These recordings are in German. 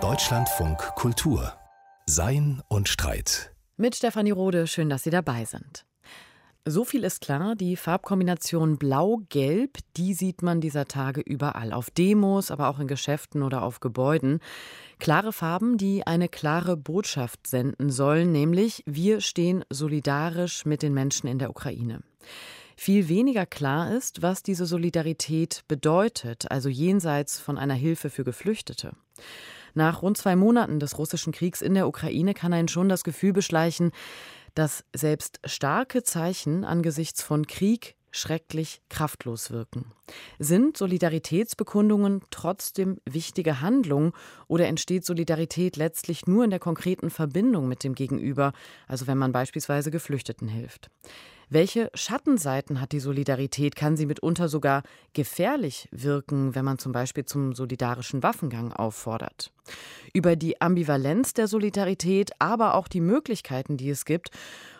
Deutschlandfunk Kultur Sein und Streit. Mit Stefanie Rode, schön, dass Sie dabei sind. So viel ist klar, die Farbkombination Blau-Gelb, die sieht man dieser Tage überall. Auf Demos, aber auch in Geschäften oder auf Gebäuden. Klare Farben, die eine klare Botschaft senden sollen, nämlich wir stehen solidarisch mit den Menschen in der Ukraine. Viel weniger klar ist, was diese Solidarität bedeutet, also jenseits von einer Hilfe für Geflüchtete. Nach rund zwei Monaten des russischen Kriegs in der Ukraine kann einen schon das Gefühl beschleichen, dass selbst starke Zeichen angesichts von Krieg schrecklich kraftlos wirken. Sind Solidaritätsbekundungen trotzdem wichtige Handlungen oder entsteht Solidarität letztlich nur in der konkreten Verbindung mit dem Gegenüber, also wenn man beispielsweise Geflüchteten hilft? Welche Schattenseiten hat die Solidarität? Kann sie mitunter sogar gefährlich wirken, wenn man zum Beispiel zum solidarischen Waffengang auffordert? Über die Ambivalenz der Solidarität, aber auch die Möglichkeiten, die es gibt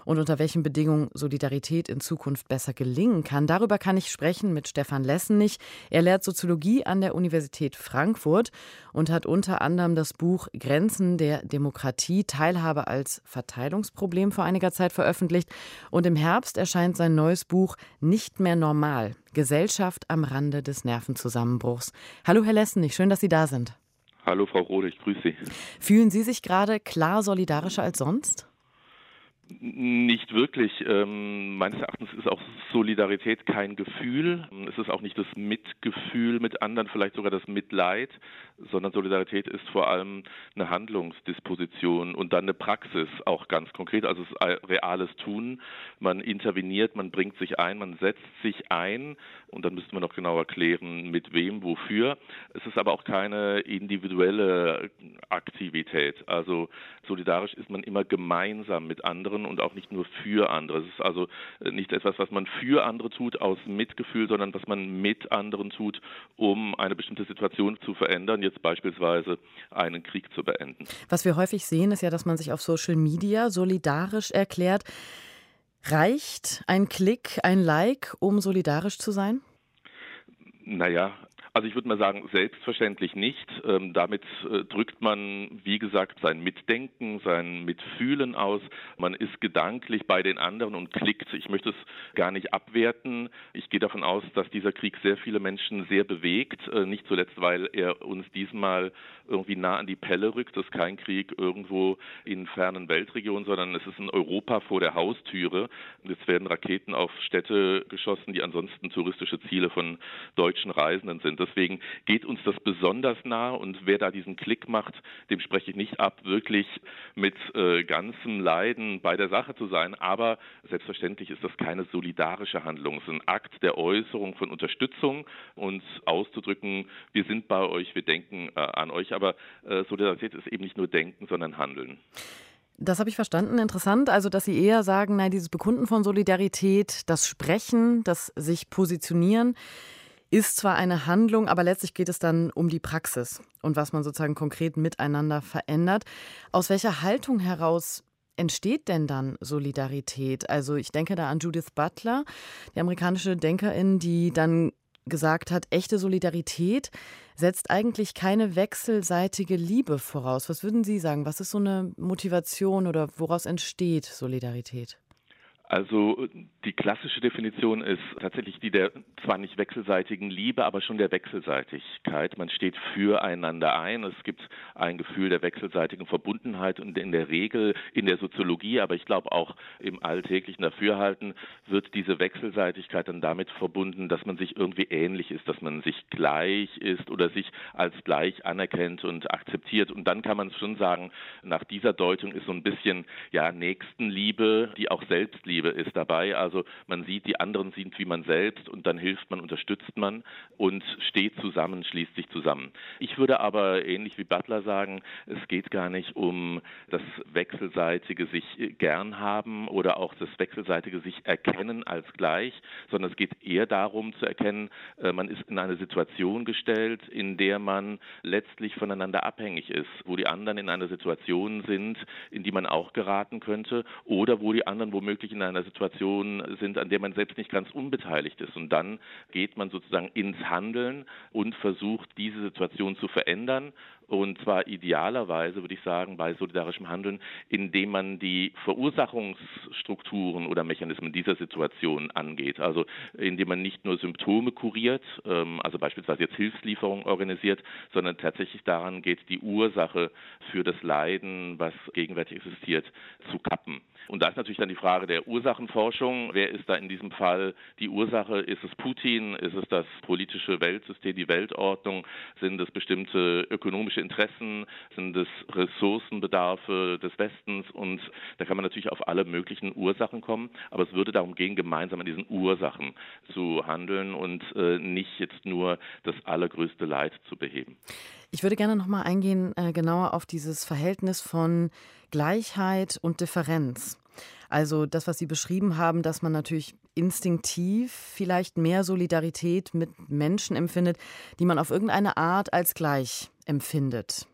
und unter welchen Bedingungen Solidarität in Zukunft besser gelingen kann. Darüber kann ich sprechen mit Stefan Lessenich. Er lehrt Soziologie an der Universität Frankfurt und hat unter anderem das Buch Grenzen der Demokratie Teilhabe als Verteilungsproblem vor einiger Zeit veröffentlicht. Und im Herbst erscheint sein neues Buch Nicht mehr normal. Gesellschaft am Rande des Nervenzusammenbruchs. Hallo, Herr Lessenich, schön, dass Sie da sind. Hallo, Frau Rode, ich grüße Sie. Fühlen Sie sich gerade klar solidarischer als sonst? Nicht wirklich. Ähm, meines Erachtens ist auch Solidarität kein Gefühl. Es ist auch nicht das Mitgefühl mit anderen, vielleicht sogar das Mitleid, sondern Solidarität ist vor allem eine Handlungsdisposition und dann eine Praxis, auch ganz konkret, also es reales Tun. Man interveniert, man bringt sich ein, man setzt sich ein und dann müsste man noch genau erklären, mit wem, wofür. Es ist aber auch keine individuelle Aktivität. Also solidarisch ist man immer gemeinsam mit anderen und auch nicht nur für andere. Es ist also nicht etwas, was man für andere tut aus Mitgefühl, sondern was man mit anderen tut, um eine bestimmte Situation zu verändern jetzt beispielsweise einen Krieg zu beenden. Was wir häufig sehen, ist ja, dass man sich auf Social Media solidarisch erklärt. Reicht ein Klick, ein Like, um solidarisch zu sein? Naja, also ich würde mal sagen, selbstverständlich nicht. Ähm, damit äh, drückt man, wie gesagt, sein Mitdenken, sein Mitfühlen aus. Man ist gedanklich bei den anderen und klickt. Ich möchte es gar nicht abwerten. Ich gehe davon aus, dass dieser Krieg sehr viele Menschen sehr bewegt. Äh, nicht zuletzt, weil er uns diesmal irgendwie nah an die Pelle rückt. Das ist kein Krieg irgendwo in fernen Weltregionen, sondern es ist in Europa vor der Haustüre. Jetzt werden Raketen auf Städte geschossen, die ansonsten touristische Ziele von deutschen Reisenden sind. Deswegen geht uns das besonders nahe und wer da diesen Klick macht, dem spreche ich nicht ab, wirklich mit äh, ganzem Leiden bei der Sache zu sein. Aber selbstverständlich ist das keine solidarische Handlung. Es ist ein Akt der Äußerung von Unterstützung und auszudrücken, wir sind bei euch, wir denken äh, an euch. Aber äh, Solidarität ist eben nicht nur Denken, sondern Handeln. Das habe ich verstanden. Interessant. Also, dass Sie eher sagen, nein, dieses Bekunden von Solidarität, das Sprechen, das sich positionieren, ist zwar eine Handlung, aber letztlich geht es dann um die Praxis und was man sozusagen konkret miteinander verändert. Aus welcher Haltung heraus entsteht denn dann Solidarität? Also ich denke da an Judith Butler, die amerikanische Denkerin, die dann gesagt hat, echte Solidarität setzt eigentlich keine wechselseitige Liebe voraus. Was würden Sie sagen? Was ist so eine Motivation oder woraus entsteht Solidarität? Also die klassische Definition ist tatsächlich die der zwar nicht wechselseitigen Liebe, aber schon der Wechselseitigkeit. Man steht füreinander ein. Es gibt ein Gefühl der wechselseitigen Verbundenheit und in der Regel in der Soziologie, aber ich glaube auch im alltäglichen Dafürhalten wird diese Wechselseitigkeit dann damit verbunden, dass man sich irgendwie ähnlich ist, dass man sich gleich ist oder sich als gleich anerkennt und akzeptiert. Und dann kann man schon sagen, nach dieser Deutung ist so ein bisschen ja Nächstenliebe, die auch Selbstliebe Liebe ist dabei. Also man sieht, die anderen sind wie man selbst und dann hilft man, unterstützt man und steht zusammen, schließt sich zusammen. Ich würde aber ähnlich wie Butler sagen, es geht gar nicht um das wechselseitige sich gern haben oder auch das wechselseitige sich erkennen als gleich, sondern es geht eher darum zu erkennen, äh, man ist in eine Situation gestellt, in der man letztlich voneinander abhängig ist, wo die anderen in einer Situation sind, in die man auch geraten könnte oder wo die anderen womöglich in einer Situation sind, an der man selbst nicht ganz unbeteiligt ist. Und dann geht man sozusagen ins Handeln und versucht, diese Situation zu verändern und zwar idealerweise, würde ich sagen, bei solidarischem Handeln, indem man die Verursachungsstrukturen oder Mechanismen dieser Situation angeht. Also indem man nicht nur Symptome kuriert, ähm, also beispielsweise jetzt Hilfslieferungen organisiert, sondern tatsächlich daran geht, die Ursache für das Leiden, was gegenwärtig existiert, zu kappen. Und da ist natürlich dann die Frage der Ursachenforschung. Wer ist da in diesem Fall die Ursache? Ist es Putin? Ist es das politische Weltsystem, die Weltordnung? Sind es bestimmte ökonomische Interessen? Sind es Ressourcenbedarfe des Westens? Und da kann man natürlich auf alle möglichen Ursachen kommen. Aber es würde darum gehen, gemeinsam an diesen Ursachen zu handeln und äh, nicht jetzt nur das allergrößte Leid zu beheben. Ich würde gerne noch mal eingehen, äh, genauer auf dieses Verhältnis von Gleichheit und Differenz. Also das, was Sie beschrieben haben, dass man natürlich instinktiv vielleicht mehr Solidarität mit Menschen empfindet, die man auf irgendeine Art als gleich empfindet.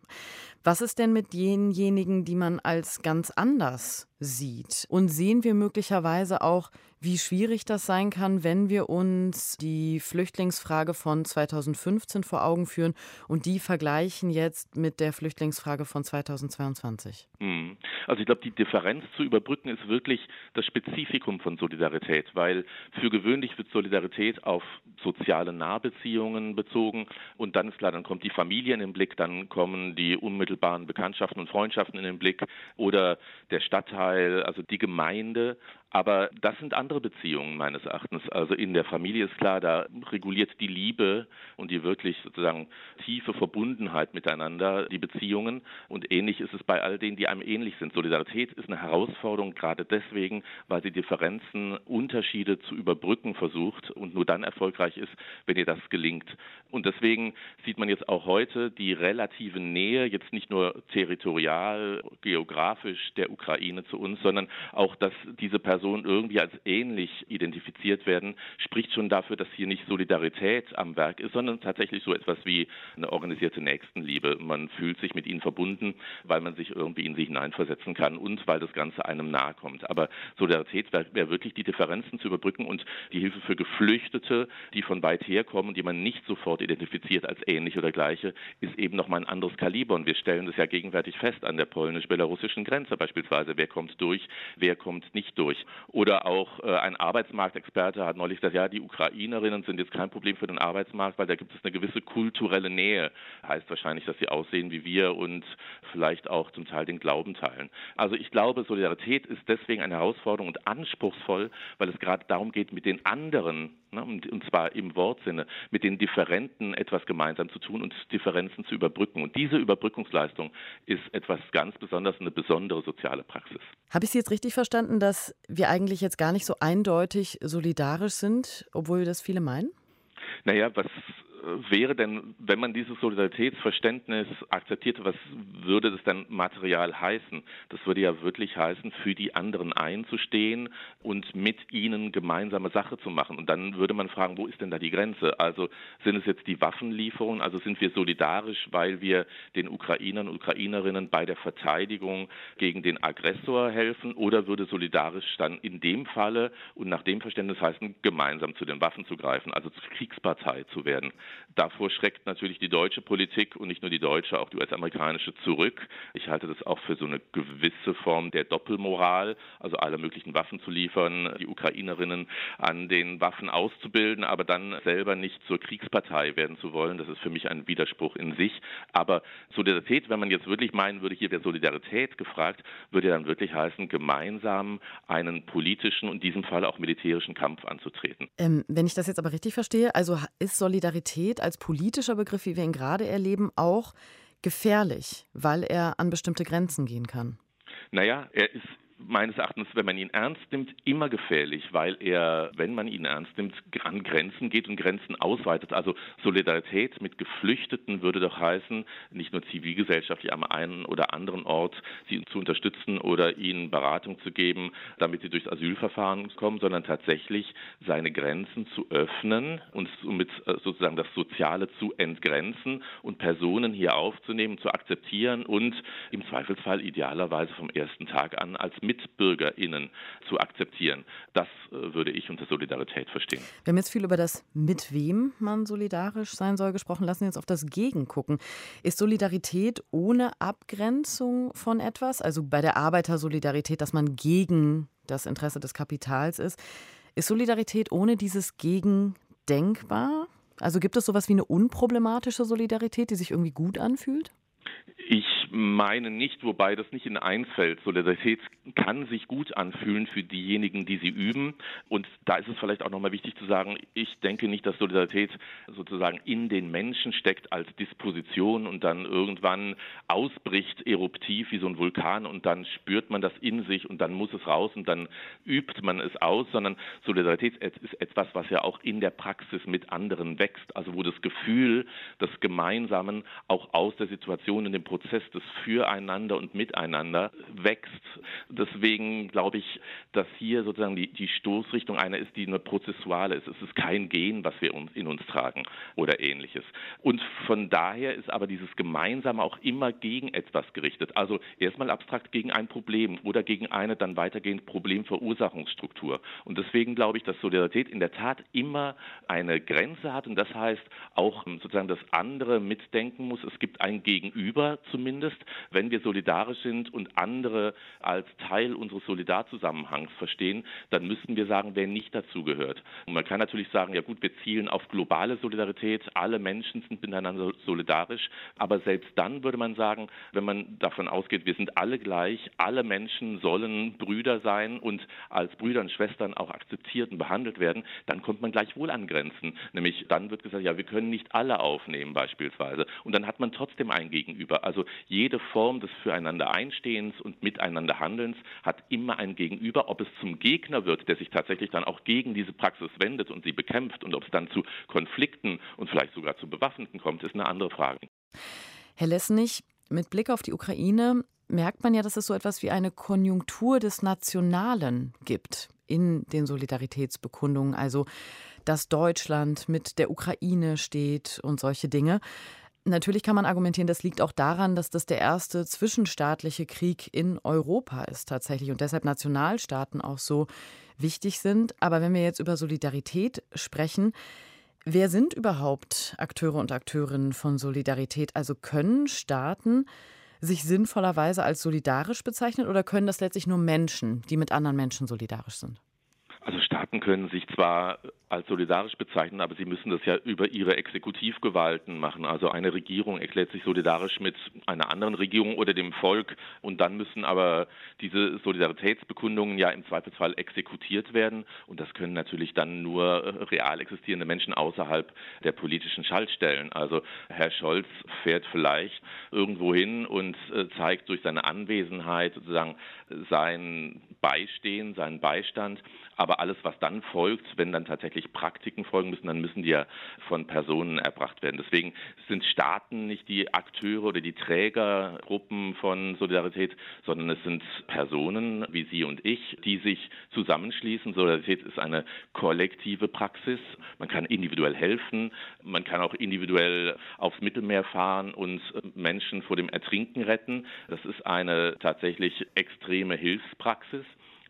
Was ist denn mit denjenigen, die man als ganz anders sieht? Und sehen wir möglicherweise auch, wie schwierig das sein kann, wenn wir uns die Flüchtlingsfrage von 2015 vor Augen führen und die vergleichen jetzt mit der Flüchtlingsfrage von 2022? Hm. Also ich glaube, die Differenz zu überbrücken ist wirklich das Spezifikum von Solidarität, weil für gewöhnlich wird Solidarität auf soziale Nahbeziehungen bezogen und dann ist klar, dann kommt die Familie in den Blick, dann kommen die unmittelbaren Bekanntschaften und Freundschaften in den Blick oder der Stadtteil, also die Gemeinde. Aber das sind andere Beziehungen meines Erachtens. Also in der Familie ist klar, da reguliert die Liebe und die wirklich sozusagen tiefe Verbundenheit miteinander die Beziehungen. Und ähnlich ist es bei all denen, die einem ähnlich sind. Solidarität ist eine Herausforderung, gerade deswegen, weil sie Differenzen, Unterschiede zu überbrücken versucht und nur dann erfolgreich ist, wenn ihr das gelingt. Und deswegen sieht man jetzt auch heute die relative Nähe, jetzt nicht nur territorial, geografisch der Ukraine zu uns, sondern auch, dass diese Personen Personen irgendwie als ähnlich identifiziert werden, spricht schon dafür, dass hier nicht Solidarität am Werk ist, sondern tatsächlich so etwas wie eine organisierte Nächstenliebe. Man fühlt sich mit ihnen verbunden, weil man sich irgendwie in sie hineinversetzen kann und weil das Ganze einem nahe kommt. Aber Solidarität wäre wär wirklich die Differenzen zu überbrücken und die Hilfe für Geflüchtete, die von weit herkommen, die man nicht sofort identifiziert als ähnlich oder gleiche, ist eben nochmal ein anderes Kaliber. Und wir stellen das ja gegenwärtig fest an der polnisch-belarussischen Grenze beispielsweise. Wer kommt durch, wer kommt nicht durch. Oder auch äh, ein Arbeitsmarktexperte hat neulich gesagt, ja, die Ukrainerinnen sind jetzt kein Problem für den Arbeitsmarkt, weil da gibt es eine gewisse kulturelle Nähe. Heißt wahrscheinlich, dass sie aussehen wie wir und vielleicht auch zum Teil den Glauben teilen. Also ich glaube, Solidarität ist deswegen eine Herausforderung und anspruchsvoll, weil es gerade darum geht, mit den anderen, ne, und, und zwar im Wortsinne, mit den Differenten etwas gemeinsam zu tun und Differenzen zu überbrücken. Und diese Überbrückungsleistung ist etwas ganz Besonderes, eine besondere soziale Praxis. Habe ich Sie jetzt richtig verstanden, dass wir eigentlich jetzt gar nicht so eindeutig solidarisch sind, obwohl das viele meinen? Naja, was wäre denn, wenn man dieses Solidaritätsverständnis akzeptierte, was würde das denn material heißen? Das würde ja wirklich heißen, für die anderen einzustehen und mit ihnen gemeinsame Sache zu machen. Und dann würde man fragen, wo ist denn da die Grenze? Also sind es jetzt die Waffenlieferungen? Also sind wir solidarisch, weil wir den Ukrainern und Ukrainerinnen bei der Verteidigung gegen den Aggressor helfen? Oder würde solidarisch dann in dem Falle und nach dem Verständnis heißen, gemeinsam zu den Waffen zu greifen, also zur Kriegspartei zu werden? Davor schreckt natürlich die deutsche Politik und nicht nur die deutsche, auch die US-amerikanische zurück. Ich halte das auch für so eine gewisse Form der Doppelmoral, also alle möglichen Waffen zu liefern, die Ukrainerinnen an den Waffen auszubilden, aber dann selber nicht zur Kriegspartei werden zu wollen. Das ist für mich ein Widerspruch in sich. Aber Solidarität, wenn man jetzt wirklich meinen würde, hier wäre Solidarität gefragt, würde dann wirklich heißen, gemeinsam einen politischen und in diesem Fall auch militärischen Kampf anzutreten. Ähm, wenn ich das jetzt aber richtig verstehe, also ist Solidarität Solidarität als politischer Begriff, wie wir ihn gerade erleben, auch gefährlich, weil er an bestimmte Grenzen gehen kann? Naja, er ist meines Erachtens, wenn man ihn ernst nimmt, immer gefährlich, weil er, wenn man ihn ernst nimmt, an Grenzen geht und Grenzen ausweitet. Also Solidarität mit Geflüchteten würde doch heißen, nicht nur zivilgesellschaftlich am einen oder anderen Ort sie zu unterstützen oder ihnen Beratung zu geben, damit sie durchs Asylverfahren kommen, sondern tatsächlich seine Grenzen zu öffnen und somit äh, sozusagen das Soziale zu entgrenzen und Personen hier aufzunehmen, zu akzeptieren und im Zweifelsfall idealerweise vom ersten Tag an als MitbürgerInnen zu akzeptieren. Das äh, würde ich unter Solidarität verstehen. Wir haben jetzt viel über das, mit wem man solidarisch sein soll, gesprochen. Lassen wir jetzt auf das Gegen gucken. Ist Solidarität ohne Abgrenzung von etwas, also bei der Arbeitersolidarität, dass man gegen das Interesse des Kapitals ist, ist Solidarität ohne dieses Gegen denkbar? Also gibt es sowas wie eine unproblematische Solidarität, die sich irgendwie gut anfühlt? Ich meine nicht, wobei das nicht in eins fällt. Solidarität kann sich gut anfühlen für diejenigen, die sie üben. Und da ist es vielleicht auch nochmal wichtig zu sagen, ich denke nicht, dass Solidarität sozusagen in den Menschen steckt als Disposition und dann irgendwann ausbricht eruptiv wie so ein Vulkan und dann spürt man das in sich und dann muss es raus und dann übt man es aus, sondern Solidarität ist etwas, was ja auch in der Praxis mit anderen wächst. Also wo das Gefühl des Gemeinsamen auch aus der Situation in dem Prozess des Füreinander und Miteinander wächst. Deswegen glaube ich, dass hier sozusagen die, die Stoßrichtung eine ist, die eine prozessuale ist. Es ist kein Gen, was wir uns in uns tragen oder ähnliches. Und von daher ist aber dieses Gemeinsame auch immer gegen etwas gerichtet. Also erstmal abstrakt gegen ein Problem oder gegen eine dann weitergehend Problemverursachungsstruktur. Und deswegen glaube ich, dass Solidarität in der Tat immer eine Grenze hat und das heißt auch sozusagen das andere mitdenken muss. Es gibt ein Gegenüber, zumindest, wenn wir solidarisch sind und andere als Teil unseres Solidarzusammenhangs verstehen, dann müssten wir sagen, wer nicht dazugehört. Und man kann natürlich sagen, ja gut, wir zielen auf globale Solidarität, alle Menschen sind miteinander solidarisch, aber selbst dann würde man sagen, wenn man davon ausgeht, wir sind alle gleich, alle Menschen sollen Brüder sein und als Brüder und Schwestern auch akzeptiert und behandelt werden, dann kommt man gleichwohl an Grenzen. Nämlich dann wird gesagt, ja, wir können nicht alle aufnehmen beispielsweise. Und dann hat man trotzdem ein Gegenüber. Also jede Form des Füreinander Einstehens und Miteinander Handelns hat immer ein Gegenüber. Ob es zum Gegner wird, der sich tatsächlich dann auch gegen diese Praxis wendet und sie bekämpft und ob es dann zu Konflikten und vielleicht sogar zu Bewaffneten kommt, ist eine andere Frage. Herr Lesnig, mit Blick auf die Ukraine merkt man ja, dass es so etwas wie eine Konjunktur des Nationalen gibt in den Solidaritätsbekundungen, also dass Deutschland mit der Ukraine steht und solche Dinge. Natürlich kann man argumentieren, das liegt auch daran, dass das der erste zwischenstaatliche Krieg in Europa ist tatsächlich und deshalb Nationalstaaten auch so wichtig sind. Aber wenn wir jetzt über Solidarität sprechen, wer sind überhaupt Akteure und Akteurinnen von Solidarität? Also können Staaten sich sinnvollerweise als solidarisch bezeichnen oder können das letztlich nur Menschen, die mit anderen Menschen solidarisch sind? Also Staaten können sich zwar als solidarisch bezeichnen, aber sie müssen das ja über ihre Exekutivgewalten machen. Also eine Regierung erklärt sich solidarisch mit einer anderen Regierung oder dem Volk und dann müssen aber diese Solidaritätsbekundungen ja im Zweifelsfall exekutiert werden und das können natürlich dann nur real existierende Menschen außerhalb der politischen Schaltstellen. Also Herr Scholz fährt vielleicht irgendwo hin und äh, zeigt durch seine Anwesenheit sozusagen sein Beistehen, seinen Beistand, aber alles, was dann folgt, wenn dann tatsächlich Praktiken folgen müssen, dann müssen die ja von Personen erbracht werden. Deswegen sind Staaten nicht die Akteure oder die Trägergruppen von Solidarität, sondern es sind Personen wie Sie und ich, die sich zusammenschließen. Solidarität ist eine kollektive Praxis. Man kann individuell helfen, man kann auch individuell aufs Mittelmeer fahren und Menschen vor dem Ertrinken retten. Das ist eine tatsächlich extreme Hilfspraxis.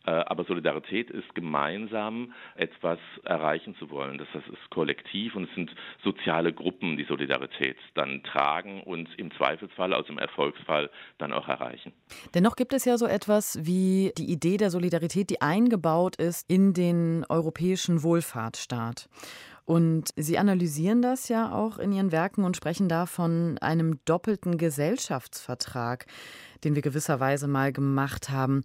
Äh, aber Solidarität ist gemeinsam etwas erreichen zu wollen. Das ist kollektiv und es sind soziale Gruppen, die Solidarität dann tragen und im Zweifelsfall, also im Erfolgsfall, dann auch erreichen. Dennoch gibt es ja so etwas wie die Idee der Solidarität, die eingebaut ist in den europäischen Wohlfahrtsstaat. Und Sie analysieren das ja auch in Ihren Werken und sprechen da von einem doppelten Gesellschaftsvertrag, den wir gewisserweise mal gemacht haben.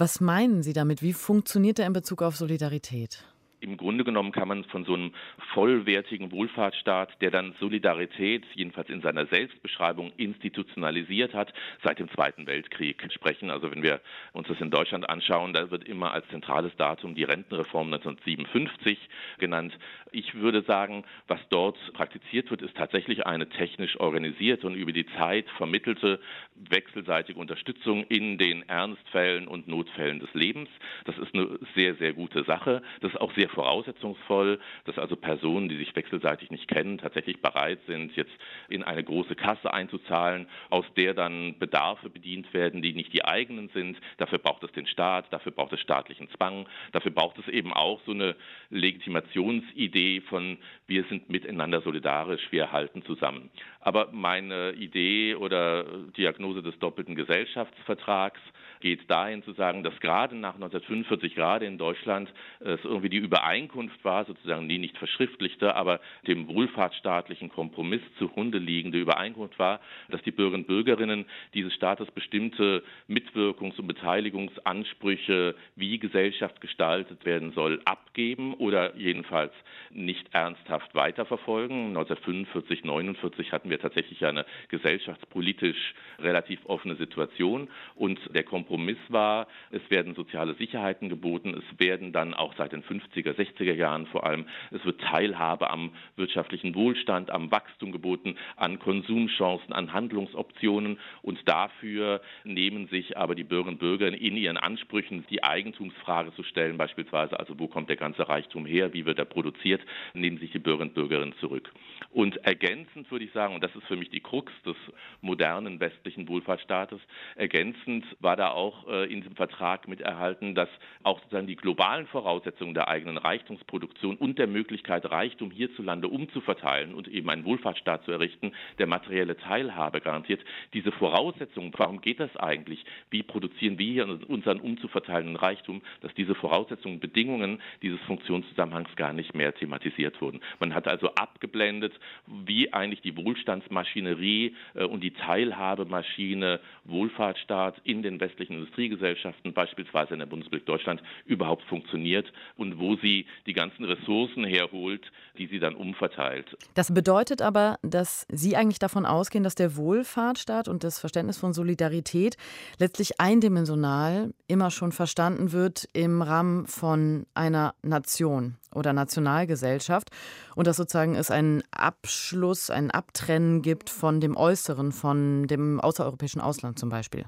Was meinen Sie damit? Wie funktioniert er in Bezug auf Solidarität? Im Grunde genommen kann man von so einem vollwertigen Wohlfahrtsstaat, der dann Solidarität, jedenfalls in seiner Selbstbeschreibung, institutionalisiert hat, seit dem Zweiten Weltkrieg sprechen. Also wenn wir uns das in Deutschland anschauen, da wird immer als zentrales Datum die Rentenreform 1957 genannt. Ich würde sagen, was dort praktiziert wird, ist tatsächlich eine technisch organisierte und über die Zeit vermittelte wechselseitige Unterstützung in den Ernstfällen und Notfällen des Lebens. Das ist eine sehr, sehr gute Sache. Das ist auch sehr voraussetzungsvoll, dass also Personen, die sich wechselseitig nicht kennen, tatsächlich bereit sind, jetzt in eine große Kasse einzuzahlen, aus der dann Bedarfe bedient werden, die nicht die eigenen sind. Dafür braucht es den Staat, dafür braucht es staatlichen Zwang, dafür braucht es eben auch so eine Legitimationsidee von wir sind miteinander solidarisch, wir halten zusammen. Aber meine Idee oder Diagnose des doppelten Gesellschaftsvertrags geht dahin zu sagen, dass gerade nach 1945, gerade in Deutschland, es irgendwie die Übereinkunft war, sozusagen die nicht verschriftlichte, aber dem wohlfahrtsstaatlichen Kompromiss zugrunde liegende Übereinkunft war, dass die Bürgerinnen und Bürgerinnen dieses Staates bestimmte Mitwirkungs- und Beteiligungsansprüche, wie Gesellschaft gestaltet werden soll, abgeben oder jedenfalls nicht ernsthaft weiterverfolgen. 1945, 1949 hatten wir tatsächlich eine gesellschaftspolitisch relativ offene Situation und der Kompromiss Kompromiss war. Es werden soziale Sicherheiten geboten. Es werden dann auch seit den 50er, 60er Jahren vor allem, es wird Teilhabe am wirtschaftlichen Wohlstand, am Wachstum geboten, an Konsumchancen, an Handlungsoptionen. Und dafür nehmen sich aber die Bürgerinnen und Bürger in ihren Ansprüchen, die Eigentumsfrage zu stellen, beispielsweise, also wo kommt der ganze Reichtum her, wie wird er produziert, nehmen sich die Bürgerinnen und Bürgerinnen zurück. Und ergänzend würde ich sagen, und das ist für mich die Krux des modernen westlichen Wohlfahrtsstaates, ergänzend war da auch auch äh, in diesem Vertrag mit erhalten, dass auch sozusagen die globalen Voraussetzungen der eigenen Reichtumsproduktion und der Möglichkeit, Reichtum hierzulande umzuverteilen und eben einen Wohlfahrtsstaat zu errichten, der materielle Teilhabe garantiert. Diese Voraussetzungen, warum geht das eigentlich? Wie produzieren wir hier unseren umzuverteilenden Reichtum, dass diese Voraussetzungen, Bedingungen dieses Funktionszusammenhangs gar nicht mehr thematisiert wurden. Man hat also abgeblendet, wie eigentlich die Wohlstandsmaschinerie äh, und die Teilhabemaschine Wohlfahrtsstaat in den westlichen westlichen Industriegesellschaften, beispielsweise in der Bundesrepublik Deutschland, überhaupt funktioniert und wo sie die ganzen Ressourcen herholt, die sie dann umverteilt. Das bedeutet aber, dass Sie eigentlich davon ausgehen, dass der Wohlfahrtsstaat und das Verständnis von Solidarität letztlich eindimensional immer schon verstanden wird im Rahmen von einer Nation oder Nationalgesellschaft und dass sozusagen es einen Abschluss, ein Abtrennen gibt von dem Äußeren, von dem außereuropäischen Ausland zum Beispiel.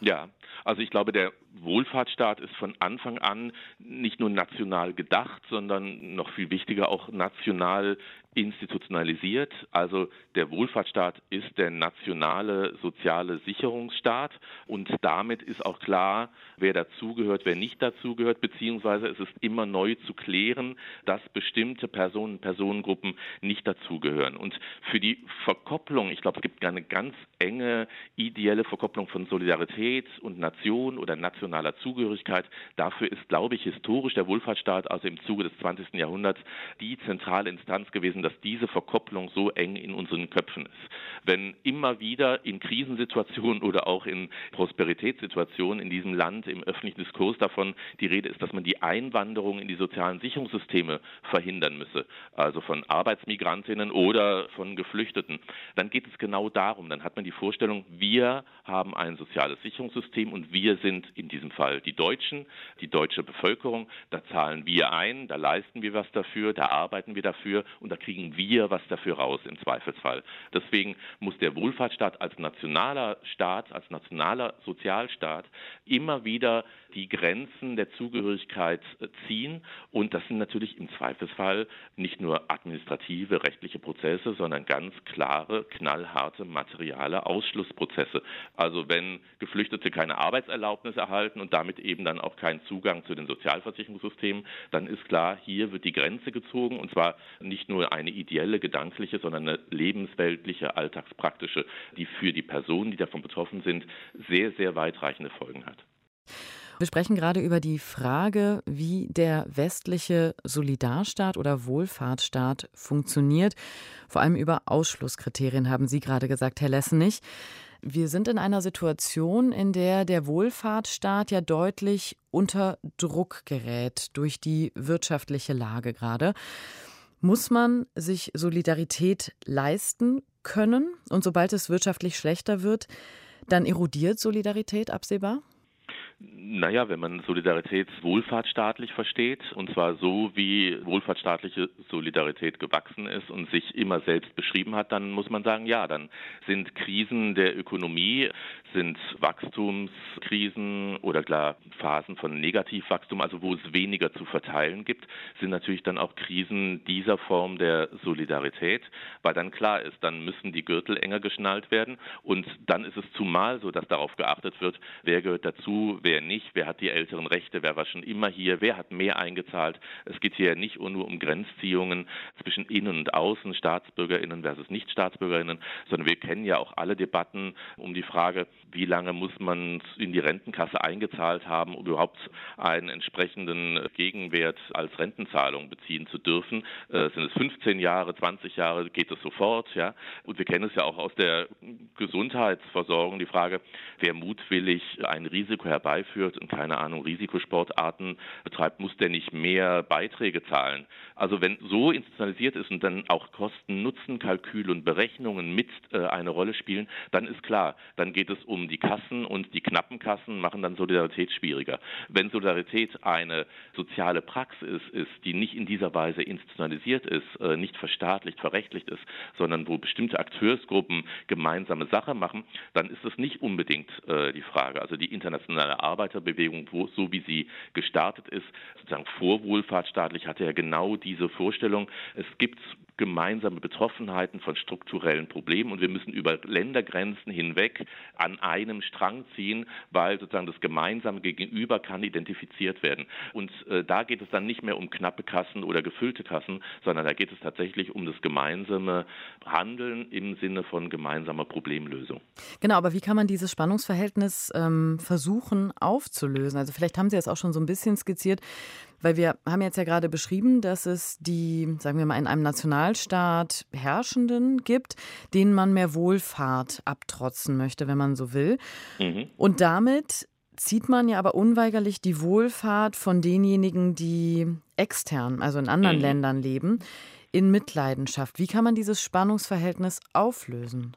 Ja, also ich glaube, der Wohlfahrtsstaat ist von Anfang an nicht nur national gedacht, sondern noch viel wichtiger auch national institutionalisiert. Also der Wohlfahrtsstaat ist der nationale soziale Sicherungsstaat und damit ist auch klar, wer dazugehört, wer nicht dazugehört, beziehungsweise es ist immer neu zu klären, dass bestimmte Personen, Personengruppen nicht dazugehören. Und für die Verkopplung, ich glaube, es gibt eine ganz enge ideelle Verkopplung von Solidarität und Nation oder nationaler Zugehörigkeit. Dafür ist, glaube ich, historisch der Wohlfahrtsstaat, also im Zuge des 20. Jahrhunderts, die zentrale Instanz gewesen, dass diese Verkopplung so eng in unseren Köpfen ist. Wenn immer wieder in Krisensituationen oder auch in Prosperitätssituationen in diesem Land im öffentlichen Diskurs davon die Rede ist, dass man die Einwanderung in die sozialen Sicherungssysteme verhindern müsse, also von Arbeitsmigrantinnen oder von Geflüchteten, dann geht es genau darum. Dann hat man die Vorstellung, wir haben ein soziales Sicherungssystem und wir sind in diesem Fall die Deutschen, die deutsche Bevölkerung. Da zahlen wir ein, da leisten wir was dafür, da arbeiten wir dafür und da kriegen wir was dafür raus im Zweifelsfall. Deswegen muss der Wohlfahrtsstaat als nationaler Staat, als nationaler Sozialstaat immer wieder die Grenzen der Zugehörigkeit äh, ziehen. Und das sind natürlich im Zweifelsfall nicht nur administrative, rechtliche Prozesse, sondern ganz klare, knallharte, materiale Ausschlussprozesse. Also wenn Geflüchtete keine Arbeitserlaubnis erhalten und damit eben dann auch keinen Zugang zu den Sozialversicherungssystemen, dann ist klar, hier wird die Grenze gezogen und zwar nicht nur eine ideelle, gedankliche, sondern eine lebensweltliche, alltagspraktische, die für die Personen, die davon betroffen sind, sehr, sehr weitreichende Folgen hat. Wir sprechen gerade über die Frage, wie der westliche Solidarstaat oder Wohlfahrtsstaat funktioniert. Vor allem über Ausschlusskriterien haben Sie gerade gesagt, Herr Lessenich. Wir sind in einer Situation, in der der Wohlfahrtsstaat ja deutlich unter Druck gerät durch die wirtschaftliche Lage gerade. Muss man sich Solidarität leisten können und sobald es wirtschaftlich schlechter wird, dann erodiert Solidarität absehbar? Naja, wenn man Solidarität wohlfahrtsstaatlich versteht, und zwar so, wie wohlfahrtsstaatliche Solidarität gewachsen ist und sich immer selbst beschrieben hat, dann muss man sagen, ja, dann sind Krisen der Ökonomie, sind Wachstumskrisen oder klar Phasen von Negativwachstum, also wo es weniger zu verteilen gibt, sind natürlich dann auch Krisen dieser Form der Solidarität, weil dann klar ist, dann müssen die Gürtel enger geschnallt werden und dann ist es zumal so, dass darauf geachtet wird, wer gehört dazu, wer nicht, wer hat die älteren Rechte, wer war schon immer hier, wer hat mehr eingezahlt. Es geht hier nicht nur um Grenzziehungen zwischen Innen und Außen, Staatsbürgerinnen versus Nichtstaatsbürgerinnen, sondern wir kennen ja auch alle Debatten um die Frage, wie lange muss man in die Rentenkasse eingezahlt haben, um überhaupt einen entsprechenden Gegenwert als Rentenzahlung beziehen zu dürfen. Äh, sind es 15 Jahre, 20 Jahre, geht es sofort, ja? Und wir kennen es ja auch aus der Gesundheitsversorgung, die Frage, wer mutwillig ein Risiko herbeiführt und keine Ahnung, Risikosportarten betreibt, muss der nicht mehr Beiträge zahlen. Also wenn so institutionalisiert ist und dann auch Kosten-Nutzen-Kalkül und Berechnungen mit äh, eine Rolle spielen, dann ist klar, dann geht es um die Kassen und die knappen Kassen machen dann Solidarität schwieriger. Wenn Solidarität eine soziale Praxis ist, die nicht in dieser Weise institutionalisiert ist, äh, nicht verstaatlicht, verrechtlicht ist, sondern wo bestimmte Akteursgruppen gemeinsame Sache machen, dann ist es nicht unbedingt äh, die Frage. Also die internationale Arbeiterbewegung, wo, so wie sie gestartet ist, sozusagen vorwohlfahrtsstaatlich, hatte ja genau diese Vorstellung. Es gibt gemeinsame Betroffenheiten von strukturellen Problemen und wir müssen über Ländergrenzen hinweg an einem Strang ziehen, weil sozusagen das gemeinsame Gegenüber kann identifiziert werden. Und äh, da geht es dann nicht mehr um knappe Kassen oder gefüllte Kassen, sondern da geht es tatsächlich um das gemeinsame Handeln im Sinne von gemeinsamer Problemlösung. Genau, aber wie kann man dieses Spannungsverhältnis ähm, versuchen aufzulösen? Also vielleicht haben Sie es auch schon so ein bisschen skizziert. Weil wir haben jetzt ja gerade beschrieben, dass es die, sagen wir mal, in einem Nationalstaat Herrschenden gibt, denen man mehr Wohlfahrt abtrotzen möchte, wenn man so will. Mhm. Und damit zieht man ja aber unweigerlich die Wohlfahrt von denjenigen, die extern, also in anderen mhm. Ländern leben, in Mitleidenschaft. Wie kann man dieses Spannungsverhältnis auflösen?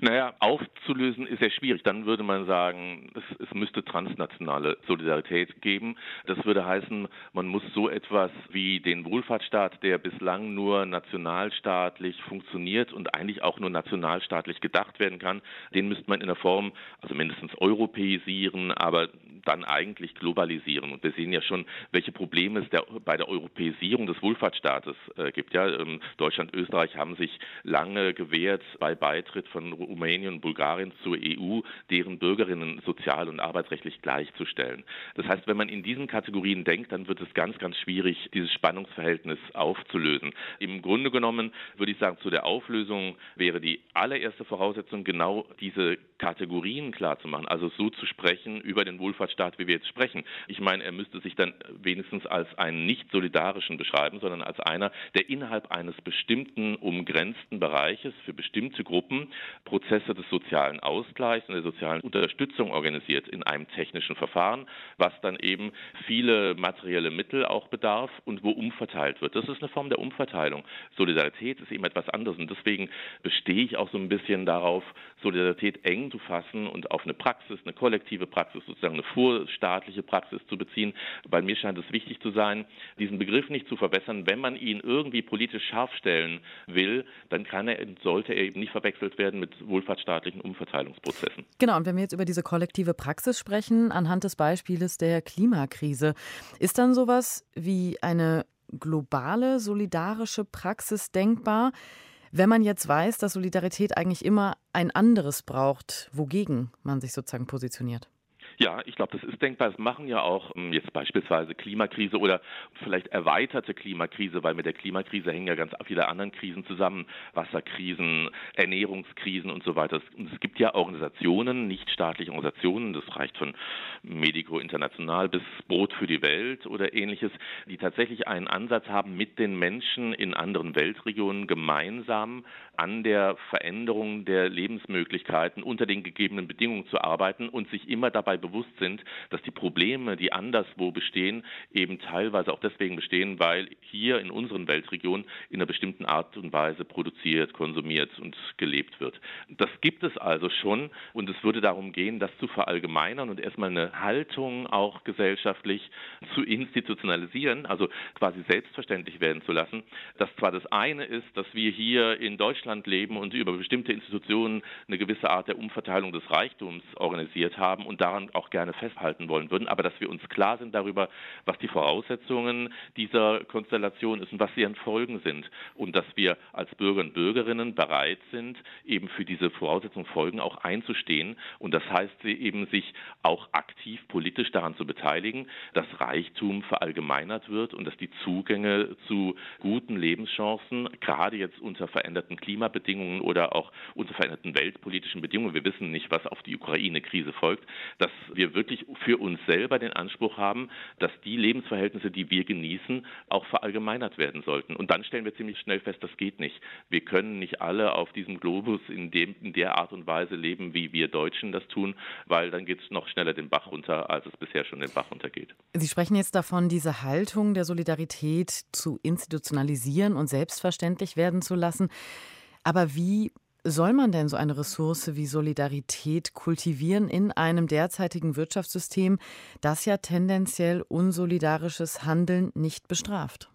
Naja, aufzulösen ist ja schwierig. Dann würde man sagen, es, es, müsste transnationale Solidarität geben. Das würde heißen, man muss so etwas wie den Wohlfahrtsstaat, der bislang nur nationalstaatlich funktioniert und eigentlich auch nur nationalstaatlich gedacht werden kann, den müsste man in der Form, also mindestens europäisieren, aber dann eigentlich globalisieren. Und wir sehen ja schon, welche Probleme es der, bei der Europäisierung des Wohlfahrtsstaates äh, gibt. Ja, ähm, Deutschland, Österreich haben sich lange gewehrt bei Beitritt von Rumänien und Bulgarien zur EU, deren Bürgerinnen sozial und arbeitsrechtlich gleichzustellen. Das heißt, wenn man in diesen Kategorien denkt, dann wird es ganz, ganz schwierig, dieses Spannungsverhältnis aufzulösen. Im Grunde genommen würde ich sagen, zu der Auflösung wäre die allererste Voraussetzung, genau diese Kategorien klar zu machen, also so zu sprechen über den Wohlfahrtsstaat, wie wir jetzt sprechen. Ich meine, er müsste sich dann wenigstens als einen nicht solidarischen beschreiben, sondern als einer, der innerhalb eines bestimmten umgrenzten Bereiches für bestimmte Gruppen Prozesse des sozialen Ausgleichs und der sozialen Unterstützung organisiert in einem technischen Verfahren, was dann eben viele materielle Mittel auch bedarf und wo umverteilt wird. Das ist eine Form der Umverteilung. Solidarität ist eben etwas anderes und deswegen bestehe ich auch so ein bisschen darauf, Solidarität eng zu fassen und auf eine Praxis, eine kollektive Praxis, sozusagen eine vorstaatliche Praxis zu beziehen, weil mir scheint es wichtig zu sein, diesen Begriff nicht zu verbessern. Wenn man ihn irgendwie politisch scharf stellen will, dann kann er, sollte er eben nicht verwechselt werden mit wohlfahrtsstaatlichen Umverteilungsprozessen. Genau, und wenn wir jetzt über diese kollektive Praxis sprechen, anhand des Beispieles der Klimakrise, ist dann sowas wie eine globale solidarische Praxis denkbar? Wenn man jetzt weiß, dass Solidarität eigentlich immer ein anderes braucht, wogegen man sich sozusagen positioniert. Ja, ich glaube, das ist denkbar. Das machen ja auch ähm, jetzt beispielsweise Klimakrise oder vielleicht erweiterte Klimakrise, weil mit der Klimakrise hängen ja ganz viele anderen Krisen zusammen, Wasserkrisen, Ernährungskrisen und so weiter. Es gibt ja Organisationen, nichtstaatliche Organisationen, das reicht von Medico International bis Brot für die Welt oder ähnliches, die tatsächlich einen Ansatz haben, mit den Menschen in anderen Weltregionen gemeinsam an der Veränderung der Lebensmöglichkeiten unter den gegebenen Bedingungen zu arbeiten und sich immer dabei bewusst sind, dass die Probleme, die anderswo bestehen, eben teilweise auch deswegen bestehen, weil hier in unseren Weltregionen in einer bestimmten Art und Weise produziert, konsumiert und gelebt wird. Das gibt es also schon und es würde darum gehen, das zu verallgemeinern und erstmal eine Haltung auch gesellschaftlich zu institutionalisieren, also quasi selbstverständlich werden zu lassen, dass zwar das eine ist, dass wir hier in Deutschland leben und über bestimmte Institutionen eine gewisse Art der Umverteilung des Reichtums organisiert haben und daran auch gerne festhalten wollen würden, aber dass wir uns klar sind darüber, was die Voraussetzungen dieser Konstellation ist und was deren Folgen sind. Und dass wir als Bürger und Bürgerinnen bereit sind, eben für diese Voraussetzungen Folgen auch einzustehen. Und das heißt eben sich auch aktiv politisch daran zu beteiligen, dass Reichtum verallgemeinert wird und dass die Zugänge zu guten Lebenschancen, gerade jetzt unter veränderten Klimabedingungen oder auch unter veränderten weltpolitischen Bedingungen, wir wissen nicht, was auf die Ukraine-Krise folgt, dass wir wirklich für uns selber den Anspruch haben, dass die Lebensverhältnisse, die wir genießen, auch verallgemeinert werden sollten. Und dann stellen wir ziemlich schnell fest, das geht nicht. Wir können nicht alle auf diesem Globus in, dem, in der Art und Weise leben, wie wir Deutschen das tun, weil dann geht es noch schneller den Bach runter, als es bisher schon den Bach runtergeht. Sie sprechen jetzt davon, diese Haltung der Solidarität zu institutionalisieren und selbstverständlich werden zu lassen. Aber wie soll man denn so eine Ressource wie Solidarität kultivieren in einem derzeitigen Wirtschaftssystem, das ja tendenziell unsolidarisches Handeln nicht bestraft?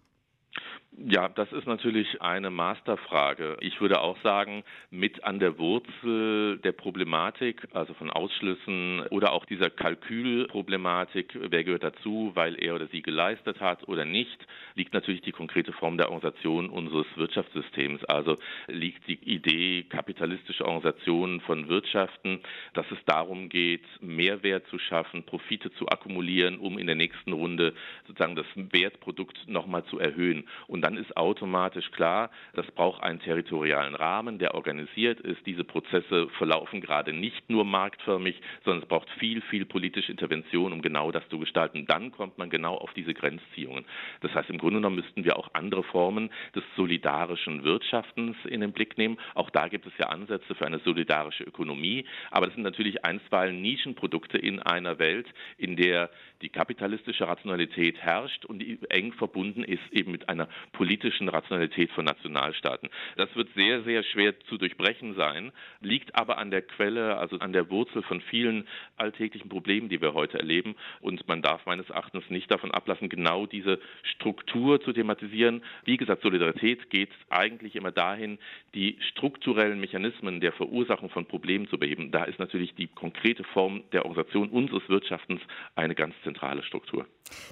Ja, das ist natürlich eine Masterfrage. Ich würde auch sagen, mit an der Wurzel der Problematik, also von Ausschlüssen oder auch dieser Kalkülproblematik, wer gehört dazu, weil er oder sie geleistet hat oder nicht, liegt natürlich die konkrete Form der Organisation unseres Wirtschaftssystems. Also liegt die Idee kapitalistischer Organisationen von Wirtschaften, dass es darum geht, Mehrwert zu schaffen, Profite zu akkumulieren, um in der nächsten Runde sozusagen das Wertprodukt nochmal zu erhöhen. Und dann ist automatisch klar, das braucht einen territorialen Rahmen, der organisiert ist. Diese Prozesse verlaufen gerade nicht nur marktförmig, sondern es braucht viel, viel politische Intervention, um genau das zu gestalten. Dann kommt man genau auf diese Grenzziehungen. Das heißt, im Grunde genommen müssten wir auch andere Formen des solidarischen Wirtschaftens in den Blick nehmen. Auch da gibt es ja Ansätze für eine solidarische Ökonomie, aber das sind natürlich einstweilen Nischenprodukte in einer Welt, in der die kapitalistische Rationalität herrscht und eng verbunden ist eben mit einer politischen Rationalität von Nationalstaaten. Das wird sehr, sehr schwer zu durchbrechen sein, liegt aber an der Quelle, also an der Wurzel von vielen alltäglichen Problemen, die wir heute erleben. Und man darf meines Erachtens nicht davon ablassen, genau diese Struktur zu thematisieren. Wie gesagt, Solidarität geht eigentlich immer dahin, die strukturellen Mechanismen der Verursachung von Problemen zu beheben. Da ist natürlich die konkrete Form der Organisation unseres Wirtschaftens eine ganz zentrale Struktur.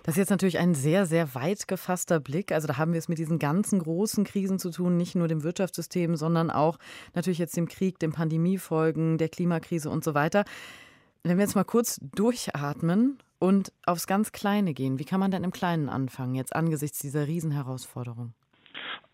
Das ist jetzt natürlich ein sehr, sehr weit gefasster Blick. Also da haben wir es mit diesen ganzen großen Krisen zu tun, nicht nur dem Wirtschaftssystem, sondern auch natürlich jetzt dem Krieg, den Pandemiefolgen, der Klimakrise und so weiter. Wenn wir jetzt mal kurz durchatmen und aufs ganz Kleine gehen, wie kann man denn im Kleinen anfangen, jetzt angesichts dieser Riesenherausforderung?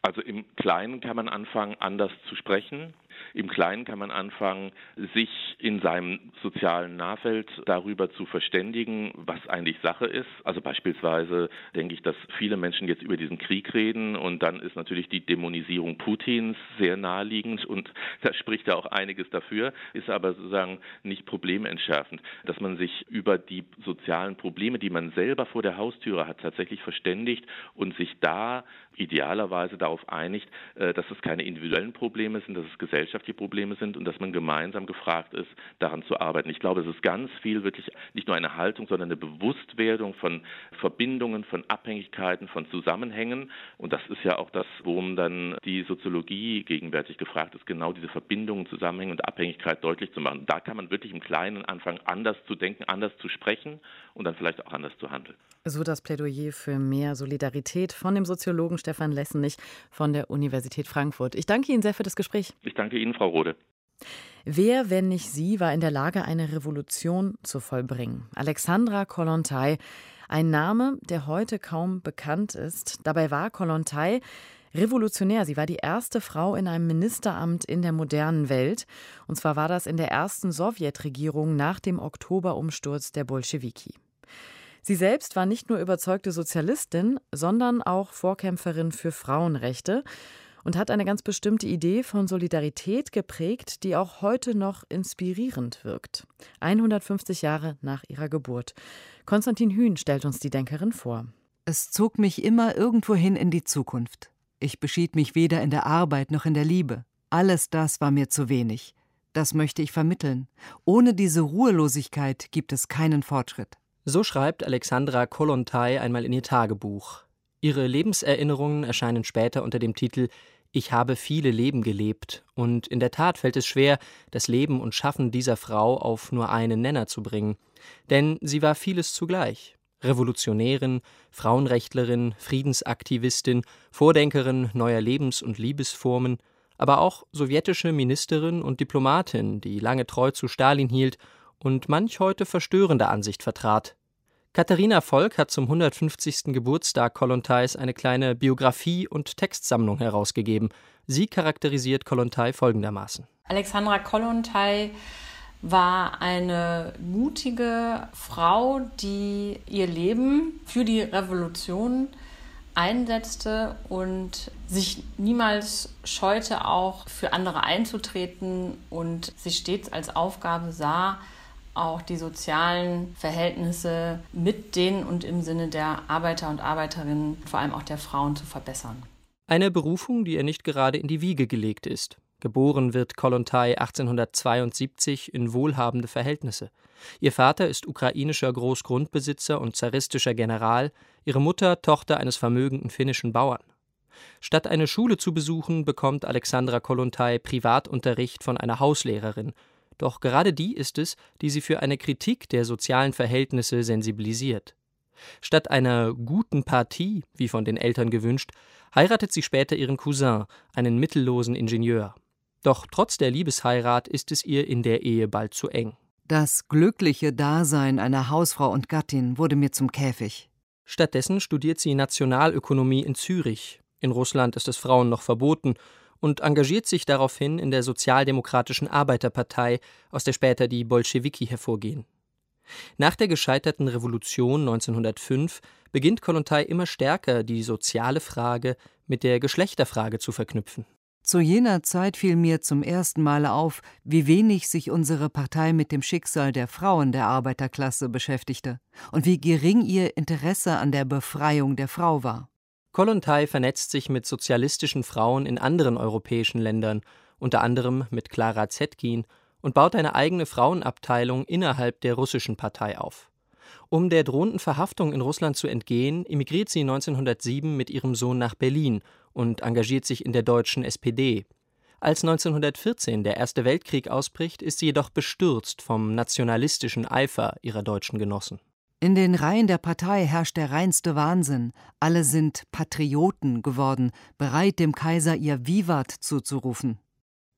Also im Kleinen kann man anfangen, anders zu sprechen, im Kleinen kann man anfangen, sich in seinem sozialen Nahfeld darüber zu verständigen, was eigentlich Sache ist. Also beispielsweise denke ich, dass viele Menschen jetzt über diesen Krieg reden und dann ist natürlich die Dämonisierung Putins sehr naheliegend und da spricht ja auch einiges dafür, ist aber sozusagen nicht problementschärfend, dass man sich über die sozialen Probleme, die man selber vor der Haustüre hat, tatsächlich verständigt und sich da idealerweise darauf einigt, äh, dass es keine individuellen Probleme sind, dass es gesellschaftliche Probleme sind und dass man gemeinsam gefragt ist, daran zu arbeiten. Ich glaube, es ist ganz viel wirklich nicht nur eine Haltung, sondern eine Bewusstwerdung von Verbindungen, von Abhängigkeiten, von Zusammenhängen. Und das ist ja auch das, worum dann die Soziologie gegenwärtig gefragt ist, genau diese Verbindungen, Zusammenhänge und Abhängigkeit deutlich zu machen. Da kann man wirklich im Kleinen anfangen, anders zu denken, anders zu sprechen und dann vielleicht auch anders zu handeln. So das Plädoyer für mehr Solidarität von dem Soziologen Stefan Lessenich von der Universität Frankfurt. Ich danke Ihnen sehr für das Gespräch. Ich danke Ihnen, Frau Rode. Wer, wenn nicht sie, war in der Lage, eine Revolution zu vollbringen? Alexandra Kollontai, ein Name, der heute kaum bekannt ist. Dabei war Kollontai revolutionär. Sie war die erste Frau in einem Ministeramt in der modernen Welt. Und zwar war das in der ersten Sowjetregierung nach dem Oktoberumsturz der Bolschewiki. Sie selbst war nicht nur überzeugte Sozialistin, sondern auch Vorkämpferin für Frauenrechte. Und hat eine ganz bestimmte Idee von Solidarität geprägt, die auch heute noch inspirierend wirkt. 150 Jahre nach ihrer Geburt. Konstantin Hühn stellt uns die Denkerin vor. Es zog mich immer irgendwohin in die Zukunft. Ich beschied mich weder in der Arbeit noch in der Liebe. Alles das war mir zu wenig. Das möchte ich vermitteln. Ohne diese Ruhelosigkeit gibt es keinen Fortschritt. So schreibt Alexandra Kollontai einmal in ihr Tagebuch. Ihre Lebenserinnerungen erscheinen später unter dem Titel Ich habe viele Leben gelebt, und in der Tat fällt es schwer, das Leben und Schaffen dieser Frau auf nur einen Nenner zu bringen. Denn sie war vieles zugleich. Revolutionärin, Frauenrechtlerin, Friedensaktivistin, Vordenkerin neuer Lebens- und Liebesformen, aber auch sowjetische Ministerin und Diplomatin, die lange treu zu Stalin hielt und manch heute verstörende Ansicht vertrat. Katharina Volk hat zum 150. Geburtstag Kollontais eine kleine Biografie und Textsammlung herausgegeben. Sie charakterisiert Kollontai folgendermaßen. Alexandra Kollontai war eine mutige Frau, die ihr Leben für die Revolution einsetzte und sich niemals scheute, auch für andere einzutreten und sich stets als Aufgabe sah, auch die sozialen Verhältnisse mit den und im Sinne der Arbeiter und Arbeiterinnen, vor allem auch der Frauen, zu verbessern. Eine Berufung, die ihr nicht gerade in die Wiege gelegt ist. Geboren wird Kollontai 1872 in wohlhabende Verhältnisse. Ihr Vater ist ukrainischer Großgrundbesitzer und zaristischer General, ihre Mutter Tochter eines vermögenden finnischen Bauern. Statt eine Schule zu besuchen, bekommt Alexandra Kollontai Privatunterricht von einer Hauslehrerin. Doch gerade die ist es, die sie für eine Kritik der sozialen Verhältnisse sensibilisiert. Statt einer guten Partie, wie von den Eltern gewünscht, heiratet sie später ihren Cousin, einen mittellosen Ingenieur. Doch trotz der Liebesheirat ist es ihr in der Ehe bald zu eng. Das glückliche Dasein einer Hausfrau und Gattin wurde mir zum Käfig. Stattdessen studiert sie Nationalökonomie in Zürich. In Russland ist es Frauen noch verboten und engagiert sich daraufhin in der Sozialdemokratischen Arbeiterpartei, aus der später die Bolschewiki hervorgehen. Nach der gescheiterten Revolution 1905 beginnt Kollontai immer stärker die soziale Frage mit der Geschlechterfrage zu verknüpfen. Zu jener Zeit fiel mir zum ersten Male auf, wie wenig sich unsere Partei mit dem Schicksal der Frauen der Arbeiterklasse beschäftigte und wie gering ihr Interesse an der Befreiung der Frau war. Kollontai vernetzt sich mit sozialistischen Frauen in anderen europäischen Ländern, unter anderem mit Klara Zetkin, und baut eine eigene Frauenabteilung innerhalb der russischen Partei auf. Um der drohenden Verhaftung in Russland zu entgehen, emigriert sie 1907 mit ihrem Sohn nach Berlin und engagiert sich in der deutschen SPD. Als 1914 der Erste Weltkrieg ausbricht, ist sie jedoch bestürzt vom nationalistischen Eifer ihrer deutschen Genossen. In den Reihen der Partei herrscht der reinste Wahnsinn. Alle sind Patrioten geworden, bereit, dem Kaiser ihr Vivat zuzurufen.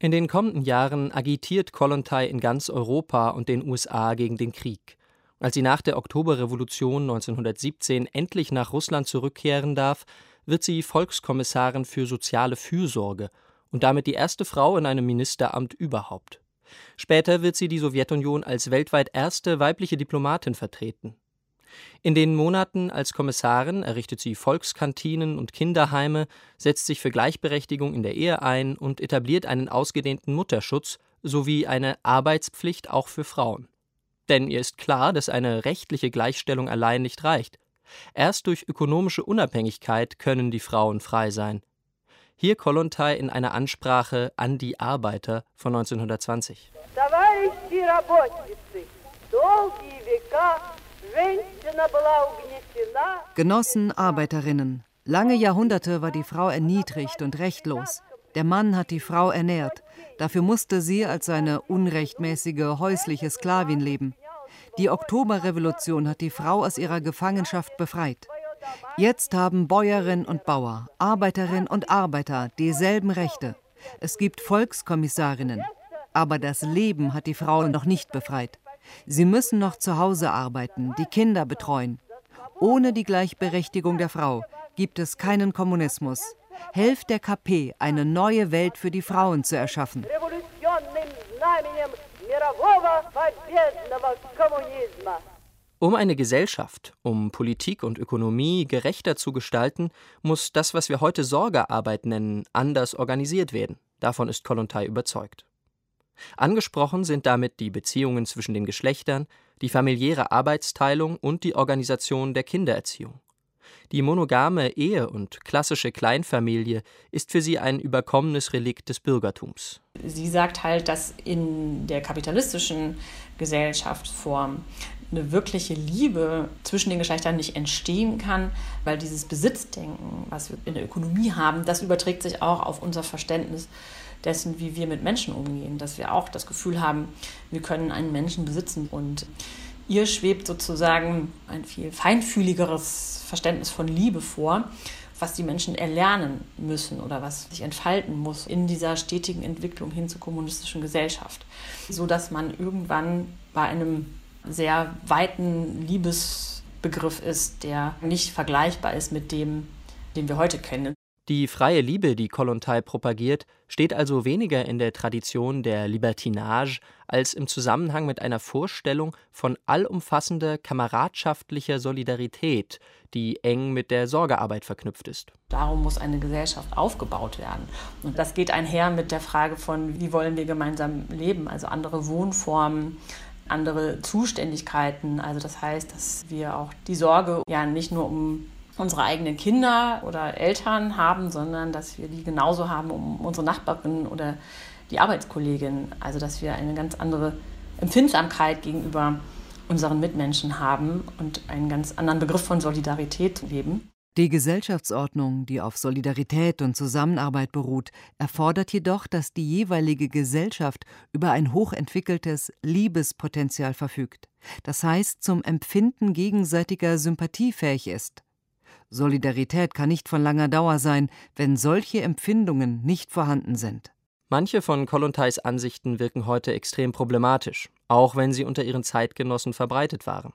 In den kommenden Jahren agitiert Kollontai in ganz Europa und den USA gegen den Krieg. Als sie nach der Oktoberrevolution 1917 endlich nach Russland zurückkehren darf, wird sie Volkskommissarin für soziale Fürsorge und damit die erste Frau in einem Ministeramt überhaupt. Später wird sie die Sowjetunion als weltweit erste weibliche Diplomatin vertreten. In den Monaten als Kommissarin errichtet sie Volkskantinen und Kinderheime, setzt sich für Gleichberechtigung in der Ehe ein und etabliert einen ausgedehnten Mutterschutz sowie eine Arbeitspflicht auch für Frauen. Denn ihr ist klar, dass eine rechtliche Gleichstellung allein nicht reicht. Erst durch ökonomische Unabhängigkeit können die Frauen frei sein. Hier Kollontai in einer Ansprache an die Arbeiter von 1920. Genossen, Arbeiterinnen, lange Jahrhunderte war die Frau erniedrigt und rechtlos. Der Mann hat die Frau ernährt. Dafür musste sie als seine unrechtmäßige häusliche Sklavin leben. Die Oktoberrevolution hat die Frau aus ihrer Gefangenschaft befreit. Jetzt haben Bäuerin und Bauer, Arbeiterinnen und Arbeiter dieselben Rechte. Es gibt Volkskommissarinnen. Aber das Leben hat die Frau noch nicht befreit. Sie müssen noch zu Hause arbeiten, die Kinder betreuen. Ohne die Gleichberechtigung der Frau gibt es keinen Kommunismus. Helft der KP, eine neue Welt für die Frauen zu erschaffen. Um eine Gesellschaft, um Politik und Ökonomie gerechter zu gestalten, muss das, was wir heute Sorgearbeit nennen, anders organisiert werden. Davon ist Kollontai überzeugt. Angesprochen sind damit die Beziehungen zwischen den Geschlechtern, die familiäre Arbeitsteilung und die Organisation der Kindererziehung. Die monogame Ehe und klassische Kleinfamilie ist für sie ein überkommenes Relikt des Bürgertums. Sie sagt halt, dass in der kapitalistischen Gesellschaftsform eine wirkliche Liebe zwischen den Geschlechtern nicht entstehen kann, weil dieses Besitzdenken, was wir in der Ökonomie haben, das überträgt sich auch auf unser Verständnis dessen, wie wir mit Menschen umgehen, dass wir auch das Gefühl haben, wir können einen Menschen besitzen und ihr schwebt sozusagen ein viel feinfühligeres Verständnis von Liebe vor, was die Menschen erlernen müssen oder was sich entfalten muss in dieser stetigen Entwicklung hin zur kommunistischen Gesellschaft, so dass man irgendwann bei einem sehr weiten Liebesbegriff ist, der nicht vergleichbar ist mit dem, den wir heute kennen. Die freie Liebe, die Kollontai propagiert, steht also weniger in der Tradition der Libertinage als im Zusammenhang mit einer Vorstellung von allumfassender kameradschaftlicher Solidarität, die eng mit der Sorgearbeit verknüpft ist. Darum muss eine Gesellschaft aufgebaut werden. Und das geht einher mit der Frage von, wie wollen wir gemeinsam leben, also andere Wohnformen, andere Zuständigkeiten. Also das heißt, dass wir auch die Sorge ja nicht nur um unsere eigenen Kinder oder Eltern haben, sondern dass wir die genauso haben um unsere Nachbarin oder die Arbeitskollegin. Also dass wir eine ganz andere Empfindsamkeit gegenüber unseren Mitmenschen haben und einen ganz anderen Begriff von Solidarität leben. Die Gesellschaftsordnung, die auf Solidarität und Zusammenarbeit beruht, erfordert jedoch, dass die jeweilige Gesellschaft über ein hochentwickeltes Liebespotenzial verfügt, das heißt zum Empfinden gegenseitiger Sympathie fähig ist. Solidarität kann nicht von langer Dauer sein, wenn solche Empfindungen nicht vorhanden sind. Manche von Kollontais Ansichten wirken heute extrem problematisch, auch wenn sie unter ihren Zeitgenossen verbreitet waren.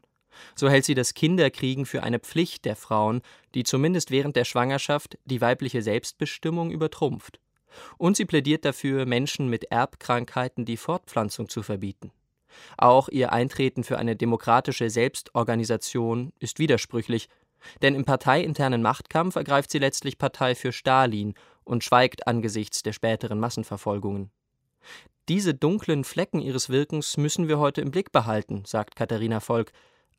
So hält sie das Kinderkriegen für eine Pflicht der Frauen, die zumindest während der Schwangerschaft die weibliche Selbstbestimmung übertrumpft. Und sie plädiert dafür, Menschen mit Erbkrankheiten die Fortpflanzung zu verbieten. Auch ihr Eintreten für eine demokratische Selbstorganisation ist widersprüchlich, denn im parteiinternen Machtkampf ergreift sie letztlich Partei für Stalin und schweigt angesichts der späteren Massenverfolgungen. Diese dunklen Flecken ihres Wirkens müssen wir heute im Blick behalten, sagt Katharina Volk.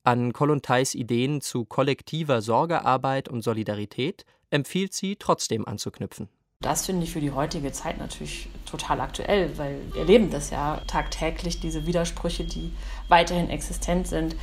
An Kollontais Ideen zu kollektiver Sorgearbeit und Solidarität empfiehlt sie trotzdem anzuknüpfen. Das finde ich für die heutige Zeit natürlich total aktuell, weil wir erleben das ja tagtäglich, diese Widersprüche, die weiterhin existent sind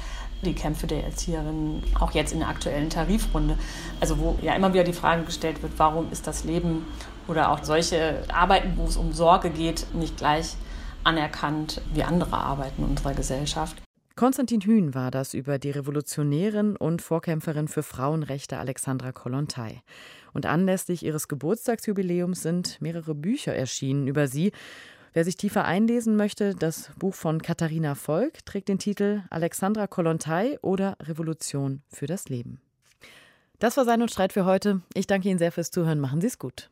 die Kämpfe der Erzieherinnen, auch jetzt in der aktuellen Tarifrunde. Also wo ja immer wieder die Frage gestellt wird, warum ist das Leben oder auch solche Arbeiten, wo es um Sorge geht, nicht gleich anerkannt wie andere Arbeiten unserer Gesellschaft. Konstantin Hühn war das über die Revolutionärin und Vorkämpferin für Frauenrechte Alexandra Kollontai. Und anlässlich ihres Geburtstagsjubiläums sind mehrere Bücher erschienen über sie. Wer sich tiefer einlesen möchte, das Buch von Katharina Volk trägt den Titel Alexandra Kollontai oder Revolution für das Leben. Das war Sein und Streit für heute. Ich danke Ihnen sehr fürs Zuhören. Machen Sie es gut.